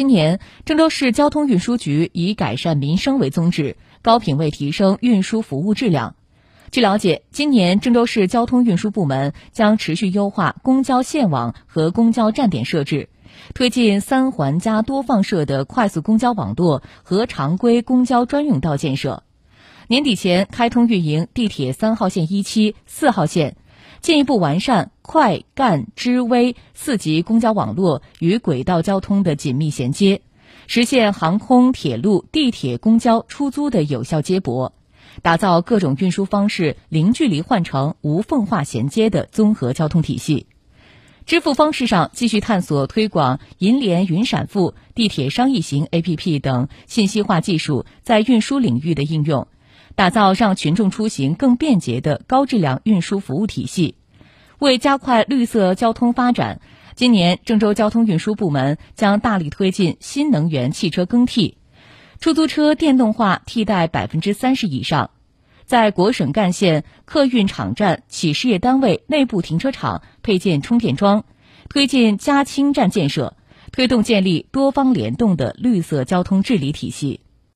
今年，郑州市交通运输局以改善民生为宗旨，高品位提升运输服务质量。据了解，今年郑州市交通运输部门将持续优化公交线网和公交站点设置，推进三环加多放射的快速公交网络和常规公交专用道建设。年底前开通运营地铁三号线一期、四号线。进一步完善快、干、支、微四级公交网络与轨道交通的紧密衔接，实现航空、铁路、地铁、公交、出租的有效接驳，打造各种运输方式零距离换乘、无缝化衔接的综合交通体系。支付方式上，继续探索推广银联云闪付、地铁商业行 APP 等信息化技术在运输领域的应用。打造让群众出行更便捷的高质量运输服务体系，为加快绿色交通发展，今年郑州交通运输部门将大力推进新能源汽车更替，出租车电动化替代百分之三十以上，在国省干线客运场站企事业单位内部停车场配建充电桩，推进加氢站建设，推动建立多方联动的绿色交通治理体系。